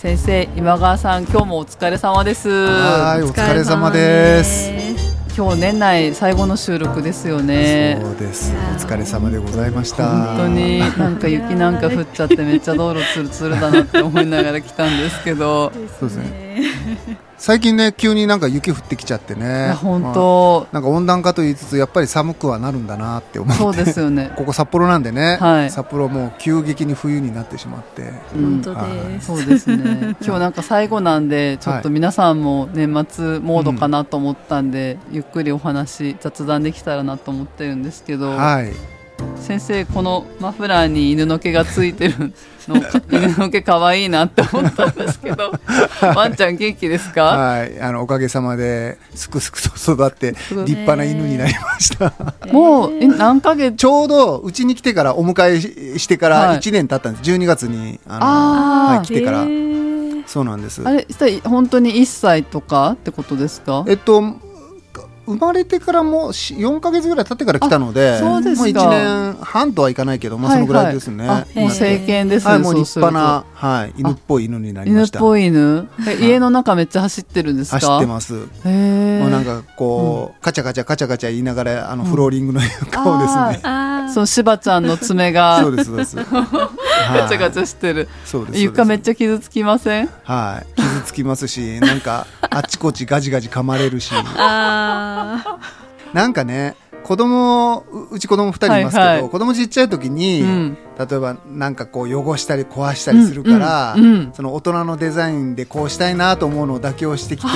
先生今川さん今日もお疲れ様です。はいお疲れ様です。今日年内最後の収録ですよね。そうです。お疲れ様でございました。本当になんか雪なんか降っちゃってめっちゃ道路つるつるだなって思いながら来たんですけど。そうですね最近ね急になんか雪降ってきちゃってね。本当、なんか温暖化と言いつつやっぱり寒くはなるんだなって思って。そうですよね。ここ札幌なんでね、はい、札幌もう急激に冬になってしまって。本当です、そうですね。今日なんか最後なんでちょっと皆さんも年末モードかなと思ったんで、うん、ゆっくりお話雑談できたらなと思ってるんですけど、はい先生このマフラーに犬の毛がついてるの 犬の毛可愛いなって思ったんですけど ワンちゃん元気ですか？はい。あのおかげさまですくすくと育って立派な犬になりました、えー、もう何ヶ月？ちょうどうちに来てからお迎えしてから1年経ったんです、はい、12月にあのはい、来てから。そうなんです。あれ本当に1歳とかってことですか？えっと生まれてからも4か月ぐらい経ってから来たのでそうですもう1年半とはいかないけど、まあ、そのぐらいですね、はい。はい、も。う成犬ですね、はい、もう立派な、はい、犬っぽい犬になりました。犬っぽい犬。家の中めっちゃ走ってるんですか？走ってます。もうなんかこう、うん、カチャカチャカチャカチャ言いながらあのフローリングの 顔ですね、うん、そうしばちゃんの爪がそうですそうです。ガチャガチャしてる。そうです床めっちゃ傷つきません？はい傷つきますしなんかあちこちガジガジ噛まれるし。なんかね子供うち子供2人いますけど、はいはい、子供ちっちゃい時に、うん、例えばなんかこう汚したり壊したりするから、うんうん、その大人のデザインでこうしたいなと思うのを妥協してきて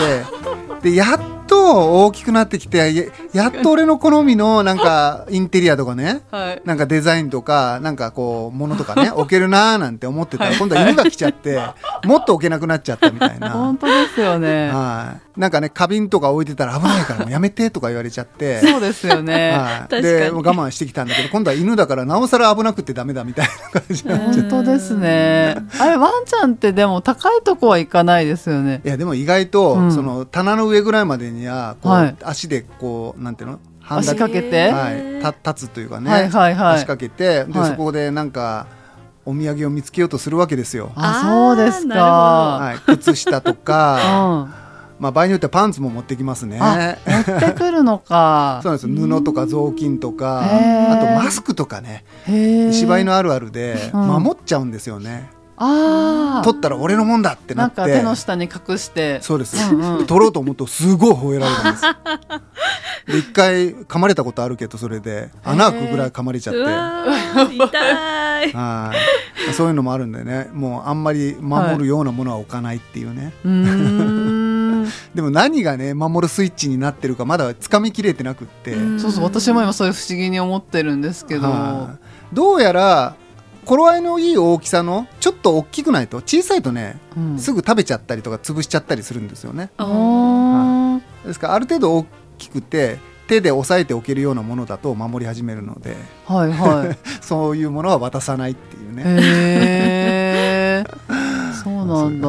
でやっと大きくなってきてやっと俺の好みのなんかインテリアとかね、はい、なんかデザインとかなんかこうものとかね 置けるなーなんて思ってたら今度は犬が来ちゃって もっと置けなくなっちゃったみたいな。本当ですよね。はい。なんかね花瓶とか置いてたら危ないからやめてとか言われちゃって。そうですよね、はい、で我慢してきたんだけど今度は犬だからなおさら危なくてダメだみたいな感じ本当ですね。あれワンちゃんってでも高いとこは行かないですよね。いやでも意外と、うん、その棚の上ぐらいまでにはこう、はい、足でこうなんていうの？足かけて、はい、立つというかね、はいはいはい、足かけてで、はい、そこでなんかお土産を見つけようとするわけですよ。あそうですか、はい、靴下とか、うんまあ、場合によってはパンツも持ってきますね。持ってくるのか。そうなんです布とか雑巾とか、あとマスクとかね、芝居のあるあるで守っちゃうんですよね。あ取ったら俺のもんだってなって。なんか手の下に隠して。そうです、うんうん、取ろうと思うとすごい吠えられるんです。で一回噛まれたことあるけどそれで穴開くぐらい噛まれちゃって。痛い。はい。そういうのもあるんでね。もうあんまり守るようなものは置かないっていうね、はい、でも何がね守るスイッチになってるかまだつかみきれてなくって。そうそう私も今それ不思議に思ってるんですけど、はどうやら頃合いのいい大きさのちょっと大きくないと小さいとね、うん、すぐ食べちゃったりとか潰しちゃったりするんですよね。はい、ですからある程度大きくて手で押さえておけるようなものだと守り始めるので、はいはい、そういうものは渡さないっていうね。へそうなん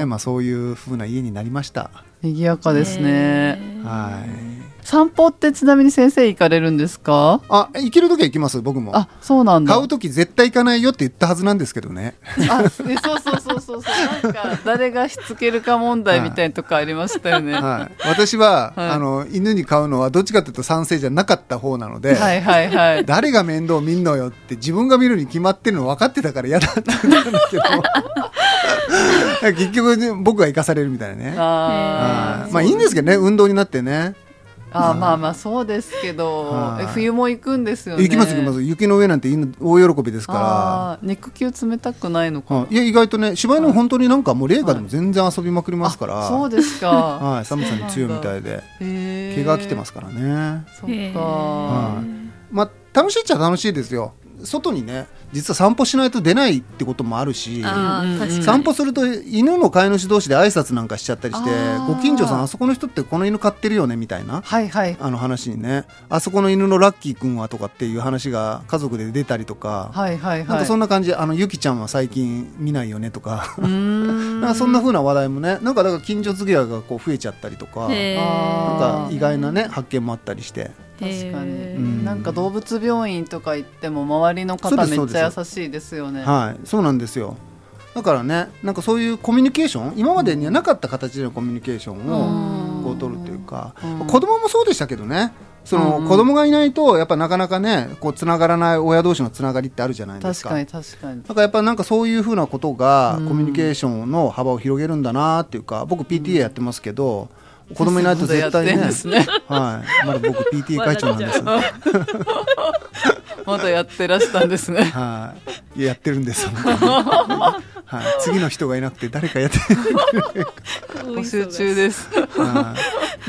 だ。まあそういうふうな家になりました。賑やかですね。はい。散歩ってちなみに先生行かれるんですか？あ行ける時は行きます僕も。あそうなんだ。買う時絶対行かないよって言ったはずなんですけどね。あそうそうそうそうそう。なんか誰がしつけるか問題みたいなとこありましたよね、はい、私は、はい、あの犬に飼うのはどっちかというと賛成じゃなかった方なので、はいはいはい、誰が面倒見んのよって自分が見るに決まってるの分かってたから嫌だって言ったんですけど。結局、ね、僕が生かされるみたいなね。あまあいいんですけどね運動になってねあまあまあそうですけど、え冬も行くんですよね。行きます行きます。雪の上なんて大喜びですから。肉球冷たくないのか。いや意外とね芝居の本当になんかもう冷夏でも全然遊びまくりますから、そうですか、はい、寒さに強いみたいで。毛が来てますからね。そっか、はい、まあ楽しいっちゃ楽しいですよ外にね実は散歩しないと出ないってこともあるし散歩すると犬の飼い主同士で挨拶なんかしちゃったりしてご近所さんあそこの人ってこの犬飼ってるよねみたいな、はいはい、あの話にねあそこの犬のラッキー君はとかっていう話が家族で出たりとか、はいはいはい、なんかそんな感じあのゆきちゃんは最近見ないよねとか。なんかそんなふうな話題もねなんかだから近所付き合いがこう増えちゃったりとかなんか意外なね発見もあったりして。確かに、なんか動物病院とか行っても周りの方めっちゃ優しいですよね。はい。そうなんですよ。だからねなんかそういうコミュニケーション今までにはなかった形でのコミュニケーションをこう取るというか、子供もそうでしたけどね。その、子供がいないとやっぱなかなかねこうつながらない親同士のつながりってあるじゃないですか。確かに確かに。だからやっぱなんかそういうふうなことがコミュニケーションの幅を広げるんだなっていうか僕 PTA やってますけど、子供いないと絶対ね、ねはい、まだ僕 PTA 会長なんです。まだやってらしたんですね。はい、やってるんです。はい、次の人がいなくて誰かやって 募集中です。はい、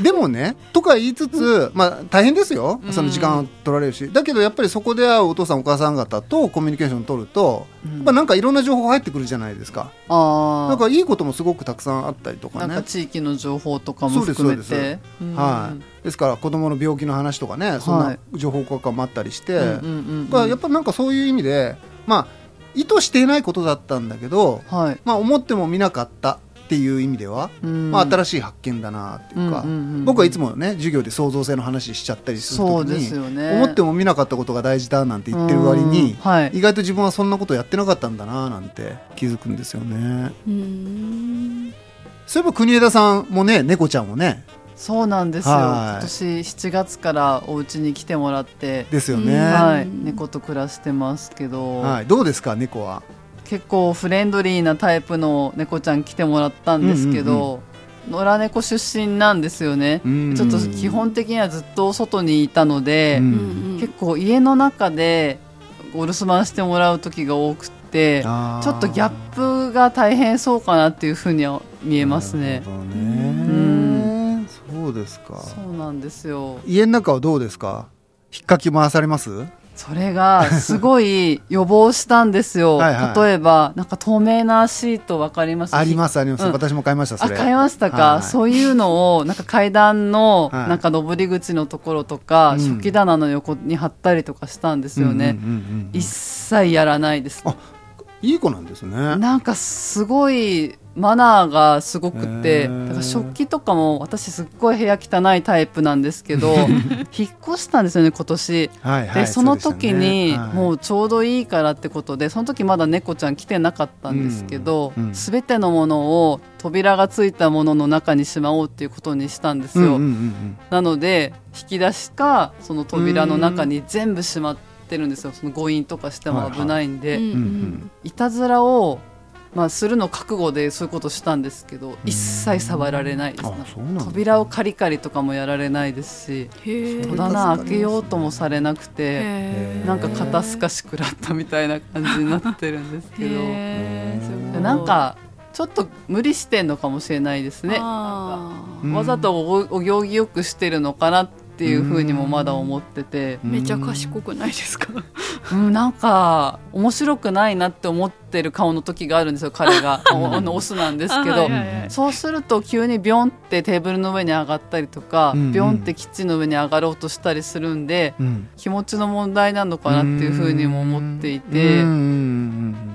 でもねとか言いつつ、まあ大変ですよ。その時間取られるし、だけどやっぱりそこで会うお父さんお母さん方とコミュニケーション取ると、うん、まあなんかいろんな情報入ってくるじゃないですか。ああ。なんかいいこともすごくたくさんあったりとかね。なんか地域の情報とかも含めて。はい。ですから子供の病気の話とかねそんな情報交換もあったりして、やっぱなんかそういう意味でまあ意図していないことだったんだけど、はい、まあ思ってもみなかったっていう意味では、まあ、新しい発見だなっていうか、僕はいつもね授業で創造性の話しちゃったりするときに、ね、思っても見なかったことが大事だなんて言ってる割に、はい、意外と自分はそんなことやってなかったんだななんて気づくんですよね。そういえば国枝さんもね猫ちゃんもね。そうなんですよ、今年7月からお家に来てもらって。ですよね、はい、猫と暮らしてますけど、はい、どうですか猫は？結構フレンドリーなタイプの猫ちゃん来てもらったんですけど、野良猫出身なんですよね、うん。うん、ちょっと基本的にはずっと外にいたので、うん、結構家の中でお留守番してもらう時が多くてちょっとギャップが大変そうかなっていうふうには見えますね。ね。うん。そうですか。そうなんですよ。家の中はどうですか？引っかき回されます？それがすごい予防したんですよ。はい、例えばなんか透明なシートわかります？ありますあります、うん、私も買いましたあ買いましたか、はい、そういうのをなんか階段のなんか上り口のところとか、はい、食器棚の横に貼ったりとかしたんですよね、一切やらないです、いい子なんですね。なんかすごいマナーがすごくてだから食器とかも私すっごい部屋汚いタイプなんですけど 引っ越したんですよね今年、はいはい、でその時に、ねはい、もうちょうどいいからってことでその時まだ猫ちゃん来てなかったんですけど、うんうん、全てのものを扉がついたものの中にしまおうっていうことにしたんですよ、うんうんうんうん、なので引き出しかその扉の中に全部しまってるんですよ。その誤飲とかしても危ないんで、はいたずらをまあ、するの覚悟でそういうことしたんですけど一切触られないです扉をカリカリとかもやられないですし戸棚開けようともされなくてなんか肩透かし食らったみたいな感じになってるんですけどなんかちょっと無理してんのかもしれないですね。わざとお行儀よくしてるのかなってっていうふうにもまだ思ってて。めちゃ賢くないですか？うん、なんか面白くないなって思ってる顔の時があるんですよ彼が。あのオスなんですけど、はいはいはい、そうすると急にビョンってテーブルの上に上がったりとか、うんうん、ビョンってキッチンの上に上がろうとしたりするんで、うん、気持ちの問題なのかなっていうふうにも思っていて。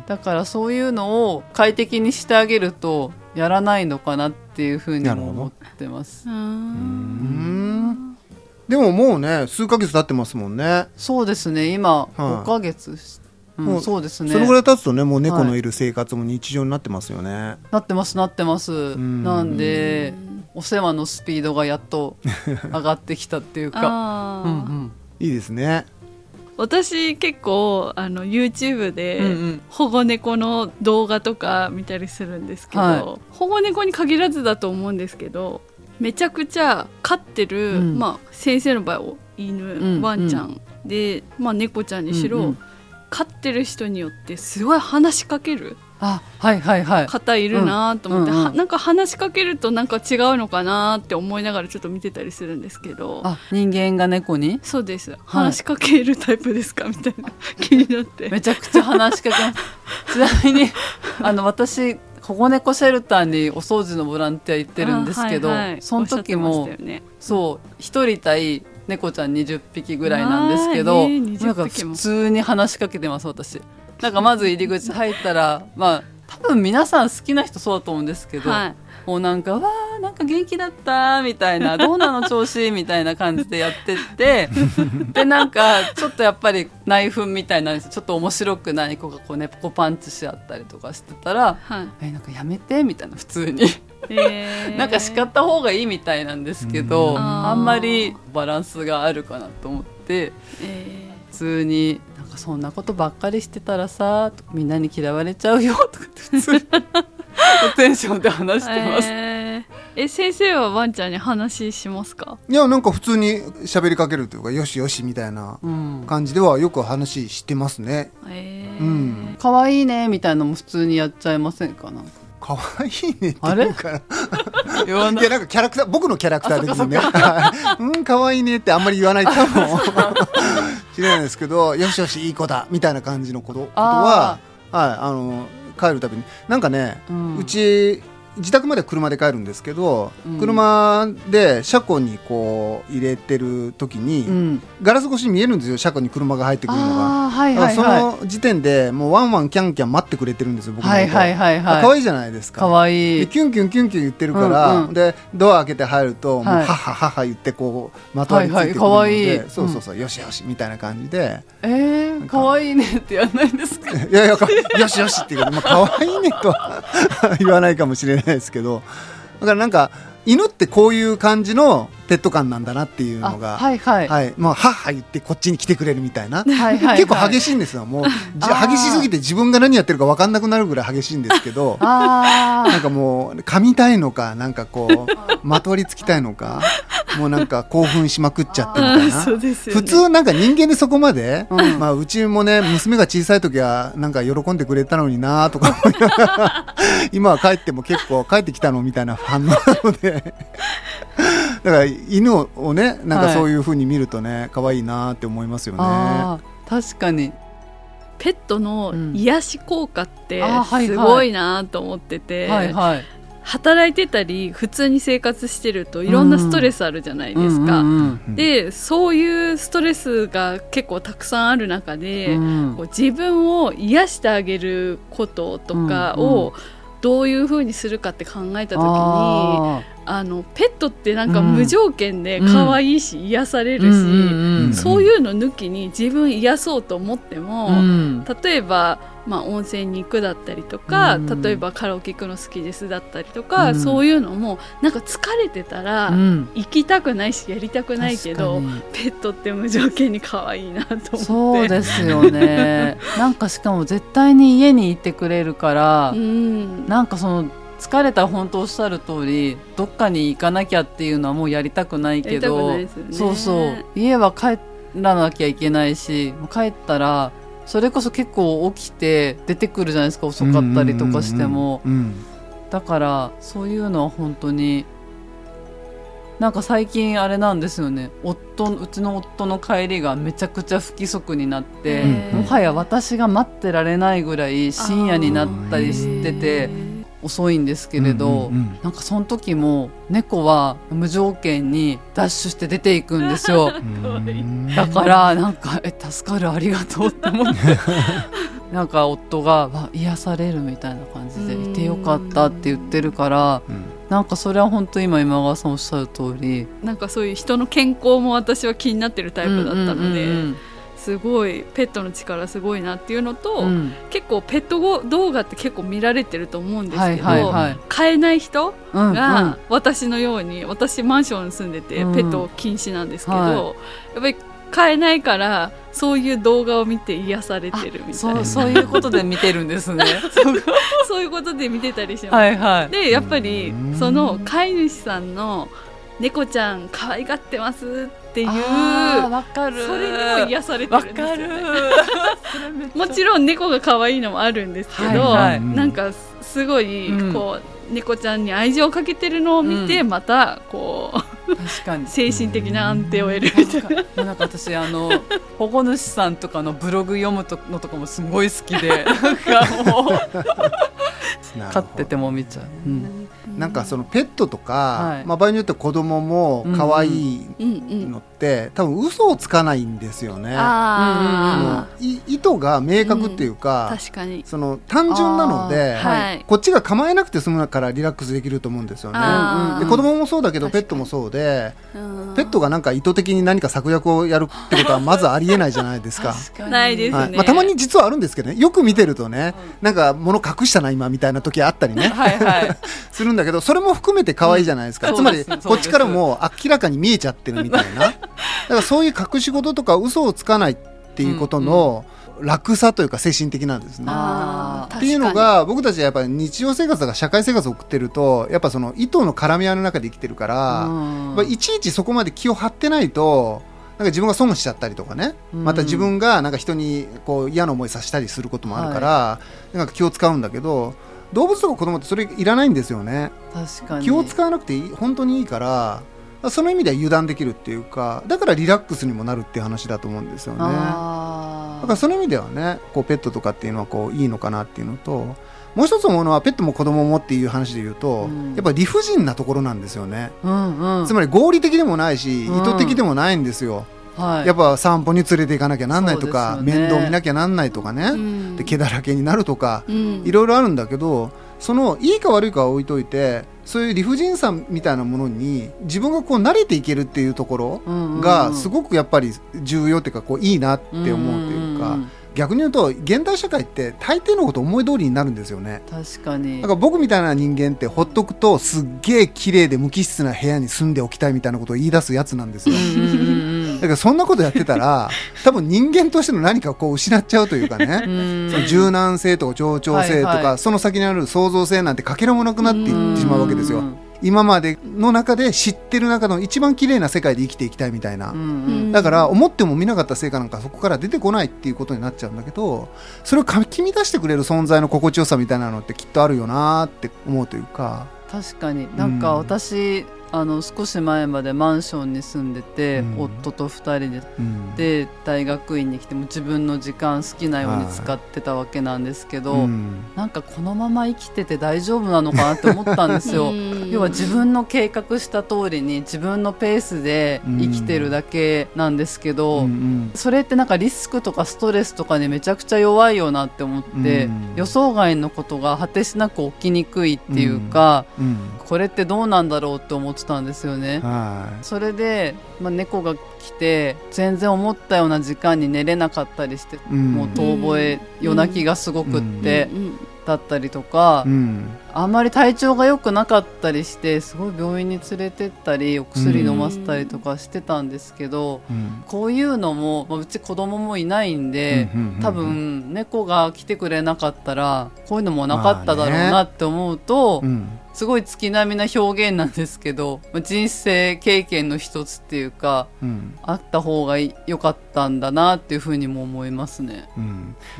だからそういうのを快適にしてあげるとやらないのかなっていうふうにも思ってます。うんでももうね数ヶ月経ってますもんね。そうですね。今5ヶ月、うん、もうそうですね。そのぐらい経つとねもう猫のいる生活も日常になってますよね、はい、なってますなってます。なんでお世話のスピードがやっと上がってきたっていうか。うん、うん、いいですね。私結構あの YouTube で保護猫の動画とか見たりするんですけど、はい、保護猫に限らずだと思うんですけどめちゃくちゃ飼ってる、うん、まあ、先生の場合犬、うん、ワンちゃんで、まあ、猫ちゃんにしろ、うんうん、飼ってる人によってすごい話しかけるあはいはいはい。方いるなと思って、うんうん。うん、なんか話しかけるとなんか違うのかなって思いながらちょっと見てたりするんですけど。あ人間が猫に？そうです、はい、話しかけるタイプですか？みたいな気になって。めちゃくちゃ話しかけます。ちなみにあの私保護猫シェルターにお掃除のボランティア行ってるんですけど、はいはい、その時も、ね、そう一人対猫ちゃん20匹ぐらいなんですけど、なんか普通に話しかけてます私。なんかまず入り口入ったらまあ多分皆さん好きな人そうだと思うんですけど、はい、もうなんかわーなんか元気だったみたいな どうなの調子みたいな感じでやってって でなんかちょっとやっぱり内紛みたいなちょっと面白くない子がこうねポコパンチし合ったりとかしてたら「はい、えなんかやめて」みたいな普通に。えー、なんか叱った方がいいみたいなんですけど、あんまりバランスがあるかなと思って、えー、普通になんかそんなことばっかりしてたらさみんなに嫌われちゃうよとかって普通に テンションで話してます。えー、え先生はワンちゃんに話しますか？いやなんか普通に喋りかけるというかよしよしみたいな感じではよく話してますね。えー、うん。可愛いねみたいなのも普通にやっちゃいませんか？なんか。可愛いねって言うか。ら い。やなんかキャラクター僕のキャラクターですね。うん可愛いねってあんまり言わないかもしれないですけどよしよしいい子だみたいな感じのこと。ことははいあの帰るたびに。なんかね、うん、うち自宅まで車で帰るんですけど、うん、車で車庫にこう入れてる時に、うん、ガラス越しに見えるんですよ車庫に車が入ってくるのが、はいはいはい、その時点でもうワンワンキャンキャン待ってくれてるんですよ僕のこと、はいはいはいはい、可愛いじゃないですか。可愛い。キュンキュンキュンキュン言ってるから、うんうん、でドア開けて入ると、もうはははは言ってこうまとわりついてくるので、はいはい、そうそうそう、よしよしみたいな感じで。えー、可愛いねってやらないんですか？いやいやよしよしっていうか、まあ可愛いねとは 言わないかもしれないないですけどだからなんか犬ってこういう感じのペット感なんだなっていうのが、はいはい、はい、まあ、はっは言ってこっちに来てくれるみたいな、はいはいはい、結構激しいんですよ、もう、激しすぎて自分が何やってるか分かんなくなるぐらい激しいんですけど、なんかもう、噛みたいのか、なんかこう、まとりつきたいのか、もうなんか興奮しまくっちゃってみたいな、ね、普通、なんか人間でそこまで、うん、まあ、うちもね、娘が小さい時は、なんか喜んでくれたのになとか。今は帰っても結構、帰ってきたのみたいな反応なので。だから犬をねなんかそういうふうに見るとね、はい、可愛いなって思いますよね。確かに。ペットの癒し効果ってすごいなと思ってて、はいはい、働いてたり普通に生活してるといろんなストレスあるじゃないですか。でそういうストレスが結構たくさんある中で、うん、こう自分を癒してあげることとかをどういうふうにするかって考えた時にあのペットってなんか無条件で可愛いし、うん、癒されるし、うん、そういうの抜きに自分癒そうと思っても、うん、例えば、まあ、温泉に行くだったりとか、例えばカラオケ行くの好きですだったりとか、そういうのもなんか疲れてたら行きたくないしやりたくないけど、ペットって無条件に可愛いなと思って。そうですよね。なんかしかも絶対に家にいてくれるから、うん、なんかその疲れた本当おっしゃる通りどっかに行かなきゃっていうのはもうやりたくないけど、ね、そうそう。家は帰らなきゃいけないし帰ったらそれこそ結構起きて出てくるじゃないですか遅かったりとかしても、だからそういうのは本当になんか最近あれなんですよね。夫うちの夫の帰りがめちゃくちゃ不規則になってもはや私が待ってられないぐらい深夜になったりしてて。遅いんですけれど、うんうんうん、なんかその時も猫は無条件にダッシュして出ていくんですよ。だからなんかえ助かるありがとうって思って。なんか夫が癒されるみたいな感じでいてよかったって言ってるから、うん、なんかそれは本当今今川さんおっしゃる通り。なんかそういう人の健康も私は気になってるタイプだったので。うんうんうんうんすごいペットの力すごいなっていうのと、うん、結構ペット動画って結構見られてると思うんですけど、はいはいはい、飼えない人が私のように、私マンションに住んでてペット禁止なんですけど、はい、やっぱり飼えないからそういう動画を見て癒されてるみたいな。そういうことで見てるんですね。そういうことで見てたりします、はいはい、でやっぱりその飼い主さんの猫ちゃん可愛がってますっていう。わかる。それにも癒されてるんですよ、ね、もちろん猫が可愛いのもあるんですけど、はいはい、なんかすごいこう、うん、猫ちゃんに愛情をかけてるのを見て、うん、またこう確かに。精神的な安定を得るみたいな。なんか私あの保護主さんとかのブログ読むのとかもすごい好きでなんかもう 飼ってても見ちゃう、うん、なんかそのペットとか、はい、まあ、場合によって子供も可愛いのって、多分嘘をつかないんですよね。あ意図が明確っていうか、うん、確かに。その単純なので、はい、こっちが構えなくて済むからリラックスできると思うんですよね。で子供もそうだけどペットもそうで、ペットがなんか意図的に何か策略をやるってことはまずありえないじゃないですか。ないですね、はい、まあ、たまに実はあるんですけどね。よく見てるとね、なんか物隠したな今みたいな時あったりね。はい、はい、す るんだけどそれも含めて可愛いじゃないですか、うん、つまりこっちからも明らかに見えちゃってるみたいな。だからそういう隠し事とか嘘をつかないっていうことの、楽さというか精神的なんですね。っていうのが僕たちはやっぱり日常生活とか社会生活を送ってるとやっぱその糸の絡み合いの中で生きてるから、いちいちそこまで気を張ってないとなんか自分が損しちゃったりとかね、また自分がなんか人にこう嫌な思いさせたりすることもあるから、はい、なんか気を使うんだけど動物とか子供ってそれいらないんですよね。確かに。気を使わなくていい本当にいいからその意味では油断できるっていうかだからリラックスにもなるっていう話だと思うんですよね。だからその意味ではねこうペットとかっていうのはこういいのかなっていうのともう一つ思うのはペットも子供もっていう話で言うと、うん、やっぱ理不尽なところなんですよね、うんうん、つまり合理的でもないし、意図的でもないんですよ、はい、やっぱ散歩に連れて行かなきゃなんないとか、ね、面倒見なきゃなんないとかね、うん、で毛だらけになるとか、いろいろあるんだけどそのいいか悪いかは置いといてそういう理不尽さみたいなものに自分がこう慣れていけるっていうところがすごくやっぱり重要っていうかこういいなって思うというか。逆に言うと現代社会って大抵のこと思い通りになるんですよね。確かに。だから僕みたいな人間ってほっとくとすっげえ綺麗で無機質な部屋に住んでおきたいみたいなことを言い出すやつなんですよだからそんなことやってたら 多分人間としての何かこう失っちゃうというかね。その柔軟性とか協調性とか、はいはい、その先にある創造性なんてかけらもなくなっていってしまうわけですよ。今までの中で知ってる中の一番綺麗な世界で生きていきたいみたいな、だから思っても見なかった成果なんかそこから出てこないっていうことになっちゃうんだけどそれをかき乱してくれる存在の心地よさみたいなのってきっとあるよなって思うというか。確かに。なんか私、うんあの少し前までマンションに住んでて、うん、夫と2人で、うん、で大学院に来ても自分の時間好きなように使ってたわけなんですけど、うん、なんかこのまま生きてて大丈夫なのかなって思ったんですよ。要は自分の計画した通りに自分のペースで生きてるだけなんですけど、それってなんかリスクとかストレスとかにめちゃくちゃ弱いよなって思って、予想外のことが果てしなく起きにくいっていうか、これってどうなんだろうって思ってたんですよね。はい、それで、まあ、猫が来て全然思ったような時間に寝れなかったりして、うん、もう遠吠え、夜泣きがすごくって、だったりとか、うん、あんまり体調が良くなかったりしてすごい病院に連れてったりお薬飲ませたりとかしてたんですけど、うん、こういうのも、まあ、うち子供もいないんで、多分猫が来てくれなかったらこういうのもなかっただろうなって思うと、まあね。すごい月並みな表現なんですけど人生経験の一つっていうか、うん、あった方が良かったんだなっていうふうにも思いますね、う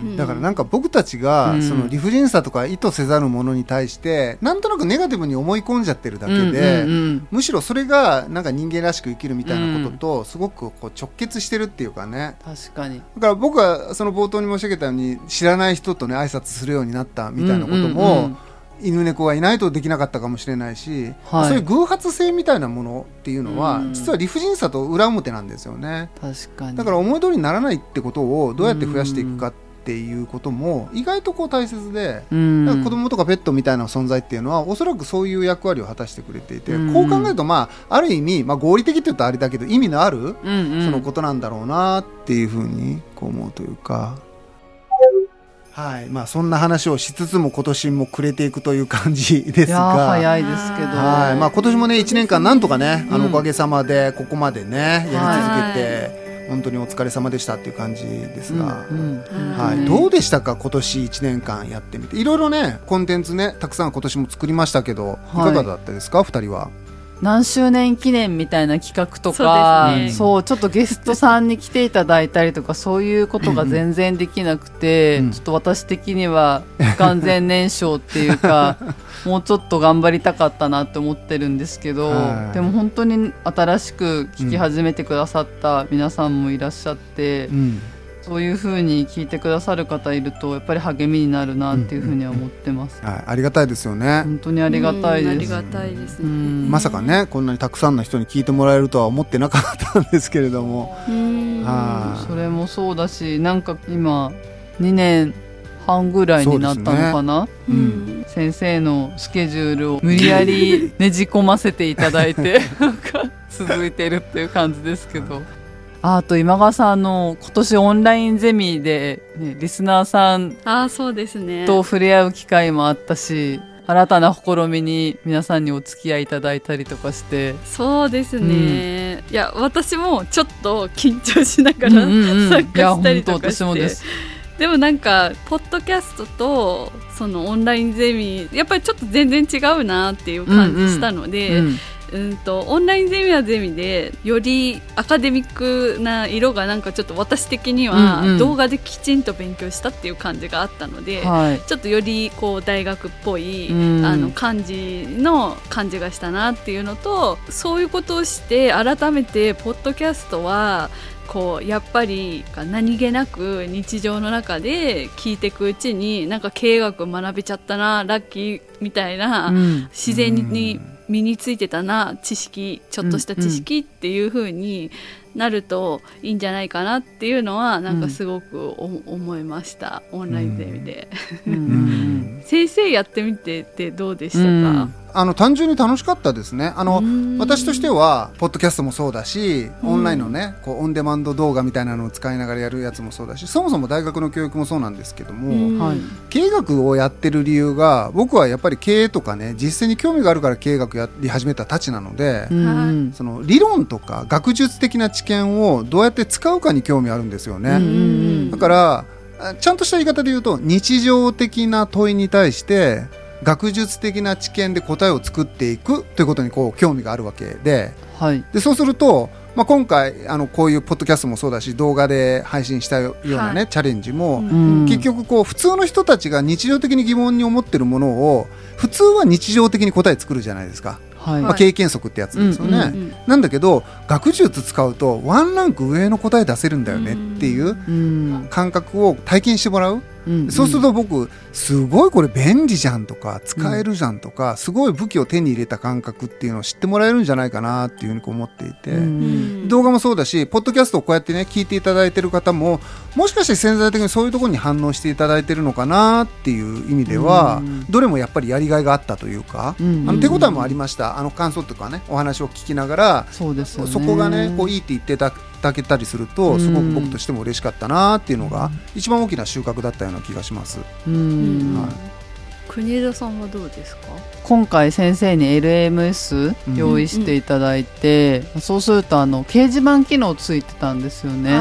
ん、だからなんか僕たちがその理不尽さとか意図せざるものに対してなんとなくネガティブに思い込んじゃってるだけで、むしろそれがなんか人間らしく生きるみたいなこととすごくこう直結してるっていうかね。確かに。だから僕はその冒頭に申し上げたように知らない人とね挨拶するようになったみたいなことも、うんうんうん。犬猫がいないとできなかったかもしれないし、はい、そういう偶発性みたいなものっていうのは、うん、実は理不尽さと裏表なんですよね。確かに。だから思い通りにならないってことをどうやって増やしていくかっていうことも意外とこう大切で、うん、子供とかペットみたいな存在っていうのはおそらくそういう役割を果たしてくれていて、うん、こう考えるとまあある意味、まあ、合理的って言うとあれだけど意味のある、そのことなんだろうなっていうふうにこう思うというか。はい。まあ、そんな話をしつつも今年も暮れていくという感じですが。早いですけど、はい。まあ、今年もね1年間なんとかね、あのおかげさまでここまでねやり続けて、本当にお疲れ様でしたっていう感じですが、はい、どうでしたか？今年1年間やってみて。いろいろねコンテンツねたくさん今年も作りましたけどい。かがだったですか、はい、2人は。何周年記念みたいな企画とかそう、ね。そう、ちょっとゲストさんに来ていただいたりとかそういうことが全然できなくて、うん、ちょっと私的には不完全燃焼っていうか もうちょっと頑張りたかったなって思ってるんですけど、でも本当に新しく聞き始めてくださった皆さんもいらっしゃって。うんそういうふうに聞いてくださる方いるとやっぱり励みになるなっていうふうには思ってます、うんうんはい、ありがたいですよね。本当にありがたいです、ありがたいです。ね、まさかねこんなにたくさんの人に聞いてもらえるとは思ってなかったんですけれども。はそれもそうだしなんか今2年半ぐらいになったのかな、ね。うん、先生のスケジュールを無理やりねじ込ませていただいてなんか続いてるっていう感じですけど。あと今川さんの今年オンラインゼミで、ね、リスナーさんあそうですね。と触れ合う機会もあったし新たな試みに皆さんにお付き合いいただいたりとかして。そうですね、うん、いや私もちょっと緊張しながら、うんうん、参加したりとかして。ででもなんかポッドキャストとそのオンラインゼミやっぱりちょっと全然違うなっていう感じしたので、うんうんうんとオンラインゼミはゼミでよりアカデミックな色がなんかちょっと私的には動画できちんと勉強したっていう感じがあったので、うんうん、ちょっとよりこう大学っぽい、うん、あの感じの感じがしたなっていうのとそういうことをして改めてポッドキャストはこうやっぱり何気なく日常の中で聞いていくうちになんか経営学学べちゃったなラッキーみたいな、うん、自然に身についてたな知識ちょっとした知識っていう風になるといいんじゃないかなっていうのはなんかすごく 思いました、オンラインゼミで。先生やってみてってどうでしたか、あの単純に楽しかったですね。あの私としてはポッドキャストもそうだしオンラインのねこうオンデマンド動画みたいなのを使いながらやるやつもそうだしそもそも大学の教育もそうなんですけども経営学をやってる理由が僕はやっぱり経営とかね実践に興味があるから経営学やり始めたたちなのでその理論とか学術的な知見をどうやって使うかに興味あるんですよね。だからちゃんとした言い方で言うと日常的な問いに対して学術的な知見で答えを作っていくということにこう興味があるわけで,、はい、でそうすると、まあ、今回あのこういうポッドキャストもそうだし動画で配信したようなね、はい、チャレンジも、結局こう普通の人たちが日常的に疑問に思ってるものを普通は日常的に答え作るじゃないですか。はい、まあ、経験則ってやつですよね、うんうんうん、なんだけど学術使うとワンランク上の答え出せるんだよねっていう感覚を体験してもらううんうん、そうすると僕すごいこれ便利じゃんとか使えるじゃんとか、うん、すごい武器を手に入れた感覚っていうのを知ってもらえるんじゃないかなっていうふうに思っていて、うん、動画もそうだしポッドキャストをこうやってね聞いていただいてる方ももしかして潜在的にそういうところに反応していただいてるのかなっていう意味では、うん、どれもやっぱりやりがいがあったというか、あの手応えもありました。あの感想とかねお話を聞きながらそうです、ね、そこがねこういいって言ってただけたりするとすごく僕としても嬉しかったなっていうのが一番大きな収穫だったような気がします。はい。国枝さんはどうですか？今回先生に LMS 用意していただいて、うん、そうするとあの掲示板機能ついてたんですよね。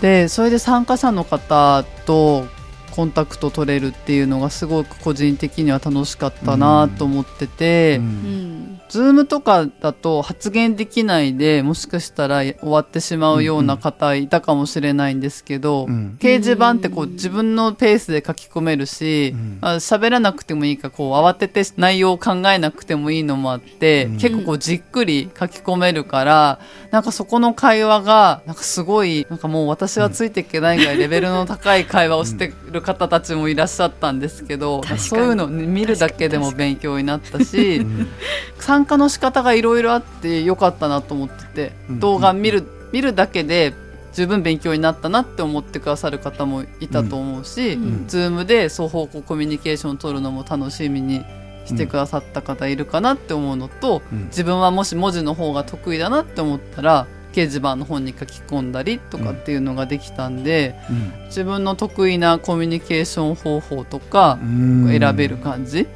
でそれで参加者の方とコンタクト取れるっていうのがすごく個人的には楽しかったなと思ってて、うん。うんズームとかだと発言できないでもしかしたら終わってしまうような方いたかもしれないんですけど、うん。うん、掲示板ってこう自分のペースで書き込めるし、うん、喋らなくてもいいかこう慌てて内容を考えなくてもいいのもあって、うん、結構こうじっくり書き込めるからなんかそこの会話がなんかすごいなんかもう私はついていけないぐらいレベルの高い会話をしてる方たちもいらっしゃったんですけど、そういうのを見るだけでも勉強になったし。参加の仕方がいろいろあってよかったなと思ってて、動画見る見るだけで十分勉強になったなって思ってくださる方もいたと思うし、うん、Zoom で双方向コミュニケーションを取るのも楽しみにしてくださった方いるかなって思うのと、うん、自分はもし文字の方が得意だなって思ったら掲示板の本に書き込んだりとかっていうのができたんで、うん、自分の得意なコミュニケーション方法とか選べる感じ。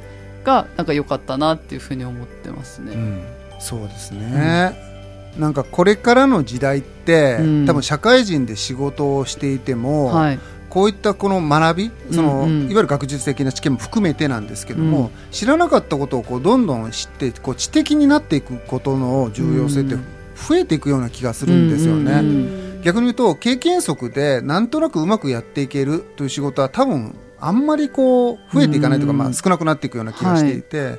がなんか良かったなっていうふうに思ってますね。うん、そうですね、うん、なんかこれからの時代って、うん、多分社会人で仕事をしていても、はい、こういったこの学びその、うん。うん、いわゆる学術的な知見も含めてなんですけども、うん、知らなかったことをこうどんどん知ってこう知的になっていくことの重要性って増えていくような気がするんですよね。逆に言うと経験則でなんとなくうまくやっていけるという仕事は多分あんまりこう増えていかないとか、まあ、少なくなっていくような気がしていて、は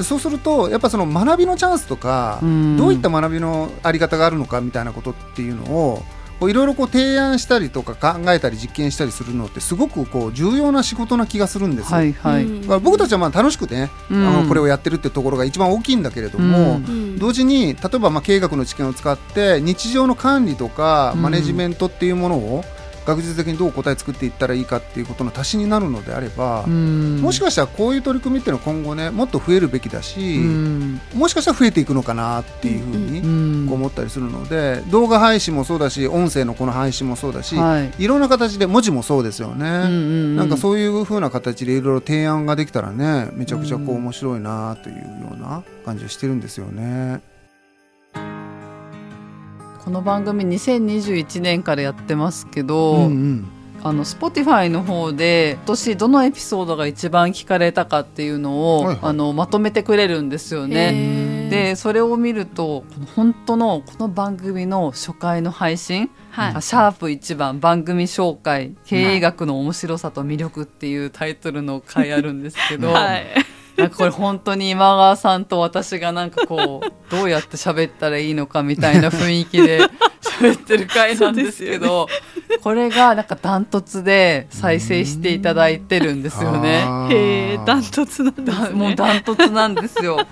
い、そうするとやっぱその学びのチャンスとかどういった学びのあり方があるのかみたいなことっていうのをいろいろこう提案したりとか考えたり実験したりするのってすごくこう重要な仕事な気がするんですよ。はいはい、僕たちはまあ楽しくね、うん、あのこれをやってるってところが一番大きいんだけれども、うん、同時に例えばまあ経営学の知見を使って日常の管理とかマネジメントっていうものを、うん学術的にどう答え作っていったらいいかっていうことの足しになるのであればもしかしたらこういう取り組みっていうのは今後ねもっと増えるべきだしもしかしたら増えていくのかなっていうふうに思ったりするので動画配信もそうだし音声のこの配信もそうだし、はい、いろんな形で文字もそうですよね、なんかそういうふうな形でいろいろ提案ができたらねめちゃくちゃこう面白いなというような感じをしてるんですよね。この番組2021年からやってますけど、うんうん、あの Spotify の方で今年どのエピソードが一番聞かれたかっていうのを、はいはい、あのまとめてくれるんですよね。でそれを見ると本当のこの番組の初回の配信、はい、シャープ1番番組紹介経営学の面白さと魅力っていうタイトルの回あるんですけど。はいなんかこれ本当に今川さんと私がなんかこう どうやって喋ったらいいのかみたいな雰囲気で 喋ってる回なんですけどね、これがなんかダントツで再生していただいてるんですよね。へえダントツなんです、ね、もうダントツなんですよ。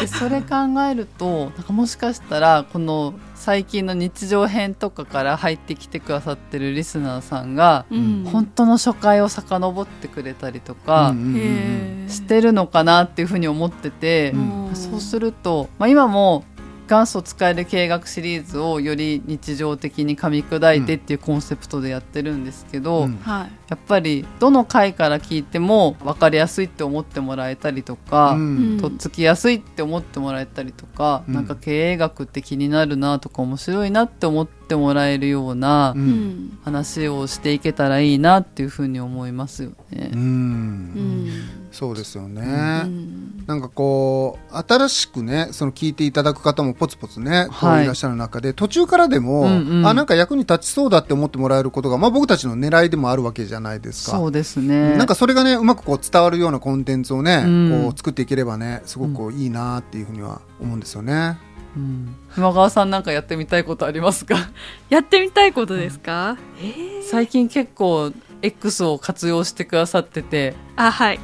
でそれ考えるとなんかもしかしたらこの最近の日常編とかから入ってきてくださってるリスナーさんが、うん、本当の初回を遡ってくれたりとかしてるのかなっていうふうに思ってて、うん、そうすると、まあ、今も元祖使える経営学シリーズをより日常的に噛み砕いてっていうコンセプトでやってるんですけど、うん、やっぱりどの回から聞いても分かりやすいって思ってもらえたりとか、うん、とっつきやすいって思ってもらえたりとか、うん、なんか経営学って気になるなとか面白いなって思ってもらえるような話をしていけたらいいなっていうふうに思いますよね。うんそうですよね、うん、なんかこう新しくねその聞いていただく方もポツポツねこういらっしゃる中で、はい、途中からでも、うんうん、あなんか役に立ちそうだって思ってもらえることが、まあ、僕たちの狙いでもあるわけじゃないですか。そうですね。なんかそれがねうまくこう伝わるようなコンテンツをね、うん、こう作っていければねすごくいいなっていうふうには思うんですよね。うん、熊川さんなんかやってみたいことありますか？やってみたいことですか、うん、最近結構 X を活用してくださってて。あはい、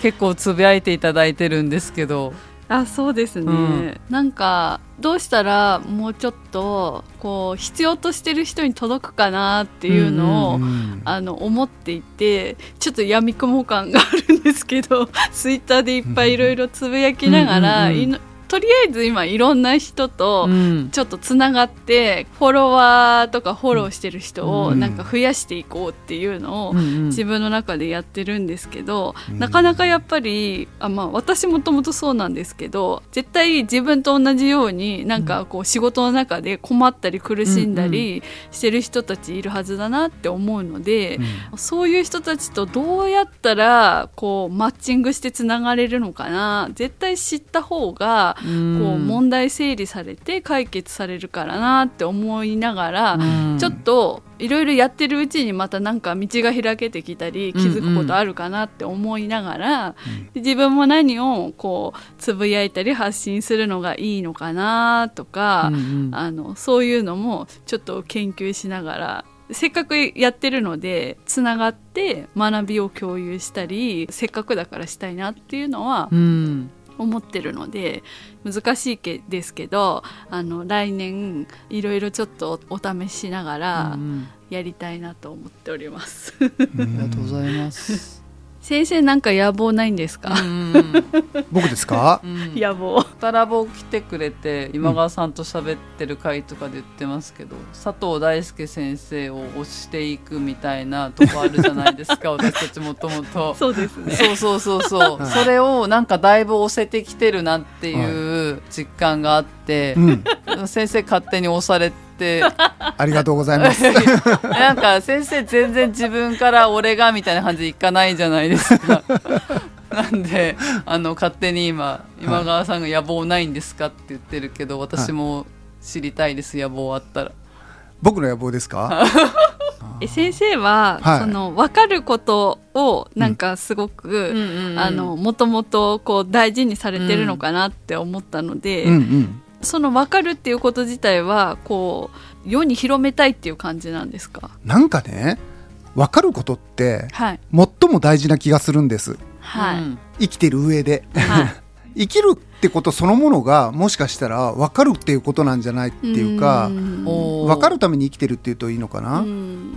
結構つぶやいていただいてるんですけど。あそうですね、うん、なんかどうしたらもうちょっとこう必要としてる人に届くかなっていうのを、うんうんうん、あの思っていてちょっとやみくも感があるんですけど ツイッターでいっぱいいろいろつぶやきながら、うんうんうんとりあえず今いろんな人とちょっとつながってフォロワーとかフォローしてる人をなんか増やしていこうっていうのを自分の中でやってるんですけどなかなかやっぱりあまあ私もともとそうなんですけど絶対自分と同じようになんかこう仕事の中で困ったり苦しんだりしてる人たちいるはずだなって思うのでそういう人たちとどうやったらこうマッチングしてつながれるのかな絶対知った方がこう問題整理されて解決されるからなって思いながらちょっといろいろやってるうちにまたなんか道が開けてきたり気づくことあるかなって思いながら、自分も何をこうつぶやいたり発信するのがいいのかなとか、あのそういうのもちょっと研究しながらせっかくやってるのでつながって学びを共有したりせっかくだからしたいなっていうのは、思ってるので難しいけですけどあの来年いろいろちょっとお試ししながらやりたいなと思っております。ありがとうございます先生なんか野望ないんですか、僕ですか、うん、野望。タラボ来てくれて今川さんと喋ってる回とかで言ってますけど、うん、佐藤大輔先生を推していくみたいなとこあるじゃないですか 私たちもともと。そうですね。そうそうそうそう、はい、それをなんかだいぶ押せてきてるなっていう実感があって、はい、先生勝手に押されてって。ありがとうございます。なんか先生全然自分から俺がみたいな感じでいかないじゃないですか。なんであの勝手に今今川さんが野望ないんですかって言ってるけど私も知りたいです、野望あったら。僕の野望ですか？え先生は、はい、その分かることをなんかすごく、うん、あのもともとこう大事にされてるのかなって思ったので、うんうんその分かるっていうこと自体はこう世に広めたいっていう感じなんですか？なんかね分かることって、はい、最も大事な気がするんです、はい、生きてる上で、はい、生きるってことそのものがもしかしたら分かるっていうことなんじゃないっていうか分かるために生きてるっていうといいのかな？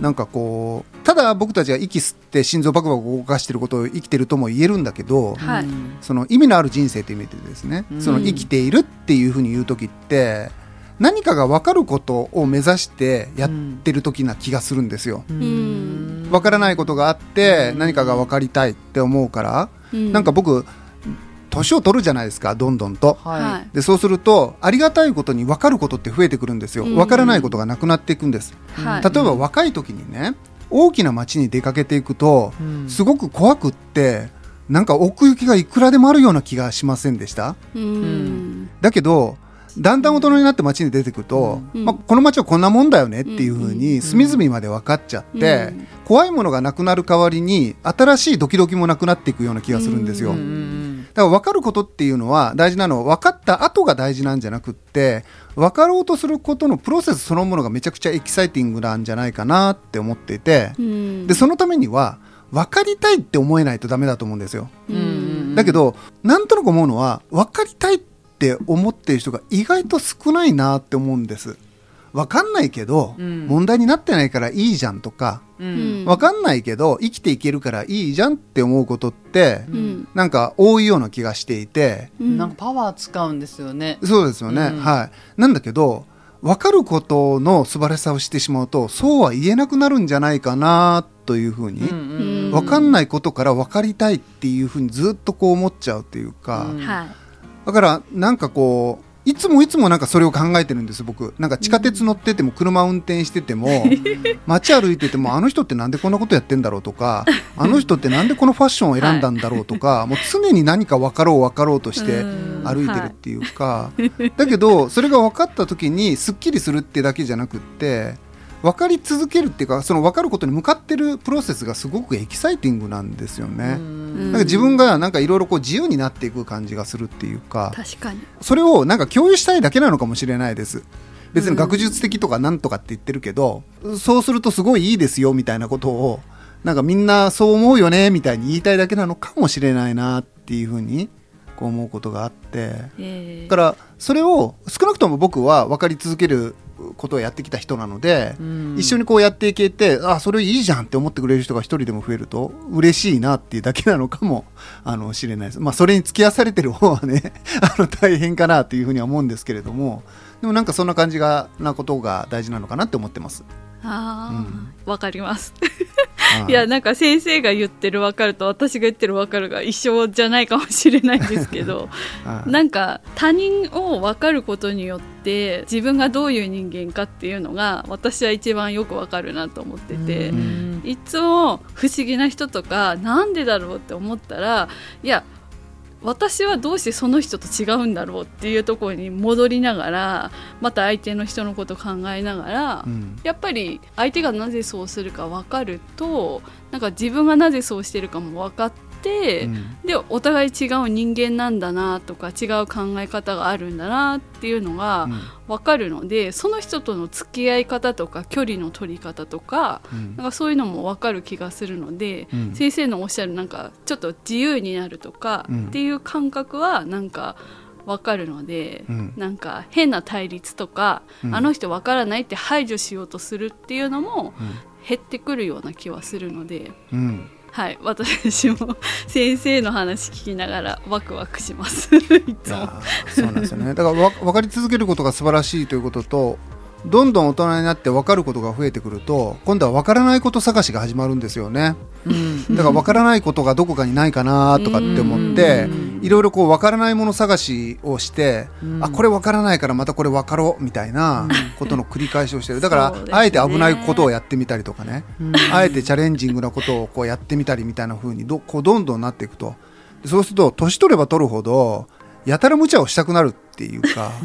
なんかこうただ僕たちが息吸って心臓バクバク動かしてることを生きてるとも言えるんだけど、はい、その意味のある人生という意味でですねその生きているっていうふうに言う時って何かが分かることを目指してやってる時な気がするんですよ。分からないことがあって何かが分かりたいって思うから、なんか僕年を取るじゃないですかどんどんと、はい、でそうするとありがたいことに分かることって増えてくるんですよ。分からないことがなくなっていくんです、はい、例えば若い時にね大きな街に出かけていくと、うん、すごく怖くってなんか奥行きがいくらでもあるような気がしませんでした、うん、だけどだんだん大人になって街に出てくると、うん、まあ、この街はこんなもんだよねっていうふうに隅々まで分かっちゃって、うん、怖いものがなくなる代わりに新しいドキドキもなくなっていくような気がするんですよ。だから分かることっていうのは大事なのは分かった後が大事なんじゃなくって分かろうとすることのプロセスそのものがめちゃくちゃエキサイティングなんじゃないかなって思っていて、でそのためには分かりたいって思えないとダメだと思うんですよ。だけどなんとなく思うのは分かりたいってって思ってる人が意外と少ないなって思うんです。わかんないけど、うん、問題になってないからいいじゃんとか、うん、わかんないけど生きていけるからいいじゃんって思うことって、うん、なんか多いような気がしていて、うん、なんかパワー使うんですよね。そうですよね、はい。なんだけど分かることの素晴らしさをしてしまうとそうは言えなくなるんじゃないかなというふうに、うん分かんないことから分かりたいっていうふうにずっとこう思っちゃうっていうか、はいだからなんかこういつもいつもなんかそれを考えてるんです僕。なんか地下鉄乗ってても車運転してても街歩いててもあの人ってなんでこんなことやってんだろうとかあの人ってなんでこのファッションを選んだんだろうとか、もう常に何か分かろう分かろうとして歩いてるっていうか。だけどそれが分かった時にすっきりするってだけじゃなくって分かり続けるっていうかその分かることに向かってるプロセスがすごくエキサイティングなんですよね。なんか自分がなんかいろいろ自由になっていく感じがするっていうか確かに。それをなんか共有したいだけなのかもしれないです。別に学術的とかなんとかって言ってるけど、うん、そうするとすごいいいですよみたいなことをなんかみんなそう思うよねみたいに言いたいだけなのかもしれないなっていうふうにこう思うことがあって、えー、だからそれを少なくとも僕は分かり続けることをやってきた人なので、うん、一緒にこうやっていけてあそれいいじゃんって思ってくれる人が一人でも増えると嬉しいなっていうだけなのかも あの知れないです、まあ、それに付き合わされてる方はね あの大変かなというふうには思うんですけれどもでもなんかそんな感じがなことが大事なのかなって思ってます。ああ、わ、うん、かりますいやなんか先生が言ってる分かると私が言ってる分かるが一緒じゃないかもしれないんですけど なんか他人を分かることによって自分がどういう人間かっていうのが私は一番よく分かるなと思ってていつも不思議な人とかなんでだろうって思ったらいや私はどうしてその人と違うんだろうっていうところに戻りながらまた相手の人のことを考えながら、うん、やっぱり相手がなぜそうするか分かるとなんか自分がなぜそうしてるかも分かって、うん、でお互い違う人間なんだなとか違う考え方があるんだなっていうのが分かるので、うん、その人との付き合い方とか距離の取り方とかうん、なんかそういうのも分かる気がするので、先生のおっしゃるなんかちょっと自由になるとかっていう感覚はなんか。分かるので、うん、なんか変な対立とか、うん、あの人分からないって排除しようとするっていうのも減ってくるような気はするので、うん、はい私も先生の話聞きながらワクワクします。いつも。そうなんですよね。だから分かり続けることが素晴らしいということとどんどん大人になって分かることが増えてくると今度は分からないこと探しが始まるんですよね、うん、だから分からないことがどこかにないかなとかって思っていろいろこう分からないもの探しをして、うん、あこれ分からないからまたこれ分かろうみたいなことの繰り返しをしてる。だから、あえて危ないことをやってみたりとかね、あえてチャレンジングなことをこうやってみたりみたいな風にどこうどんどんなっていくと。そうすると年取れば取るほどやたら無茶をしたくなるっていうか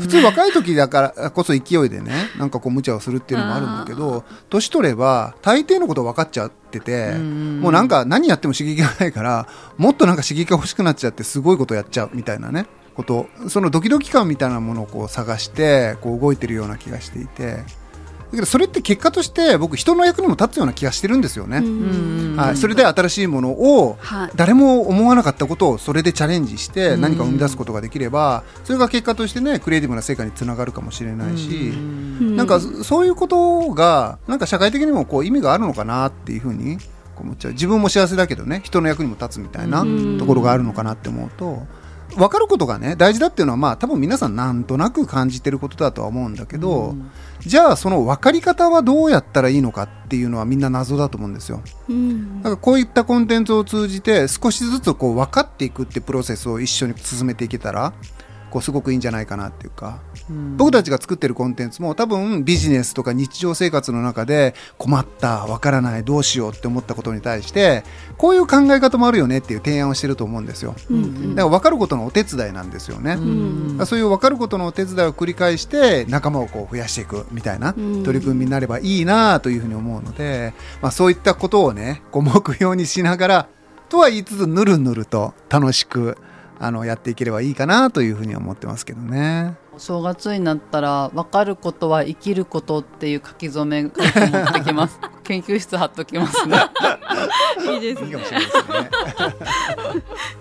普通若い時だからこそ勢いでねなんかこう無茶をするっていうのもあるんだけど年取れば大抵のこと分かっちゃっててもうなんか何やっても刺激がないからもっとなんか刺激が欲しくなっちゃってすごいことやっちゃうみたいなねことそのドキドキ感みたいなものをこう探してこう動いてるような気がしていてだけどそれって結果として僕人の役にも立つような気がしてるんですよね。はい、それで新しいものを誰も思わなかったことをそれでチャレンジして何か生み出すことができればそれが結果としてねクリエイティブな成果につながるかもしれないしなんかそういうことがなんか社会的にもこう意味があるのかなっていうふうに思っちゃう。自分も幸せだけどね人の役にも立つみたいなところがあるのかなって思うと。分かることがね大事だっていうのはまあ多分皆さんなんとなく感じてることだとは思うんだけど、うん、じゃあその分かり方はどうやったらいいのかっていうのはみんな謎だと思うんですよ。うん、だからこういったコンテンツを通じて少しずつこう分かっていくってプロセスを一緒に進めていけたらこうすごくいいんじゃないかなっていうか、うん、僕たちが作ってるコンテンツも多分ビジネスとか日常生活の中で困ったわからないどうしようって思ったことに対してこういう考え方もあるよねっていう提案をしてると思うんですよ、うんうん、だから分かることのお手伝いなんですよね、うん、そういう分かることのお手伝いを繰り返して仲間をこう増やしていくみたいな取り組みになればいいなというふうに思うので、まあ、そういったことをねこう目標にしながらとは言いつつぬるぬると楽しくあのやっていければいいかなというふうに思ってますけどね。正月になったら分かることは生きることっていう書き初め持ってきます。研究室貼っときますね。いいですね。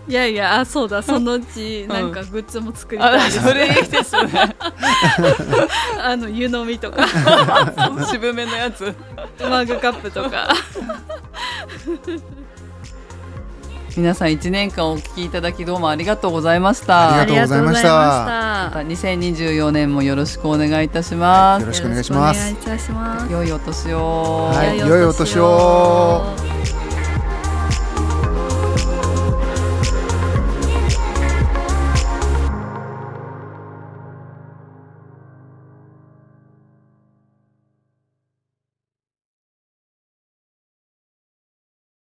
いやいやあそうだそのうちなんかグッズも作りたい。です、ね、それいいですね。あの湯飲みとか。渋めのやつ。マグカップとか皆さん1年間お聞きいただきどうもありがとうございました。ありがとうございました。また2024年もよろしくお願いいたします、よろしくお願いします。良いお年を。はい良いお年を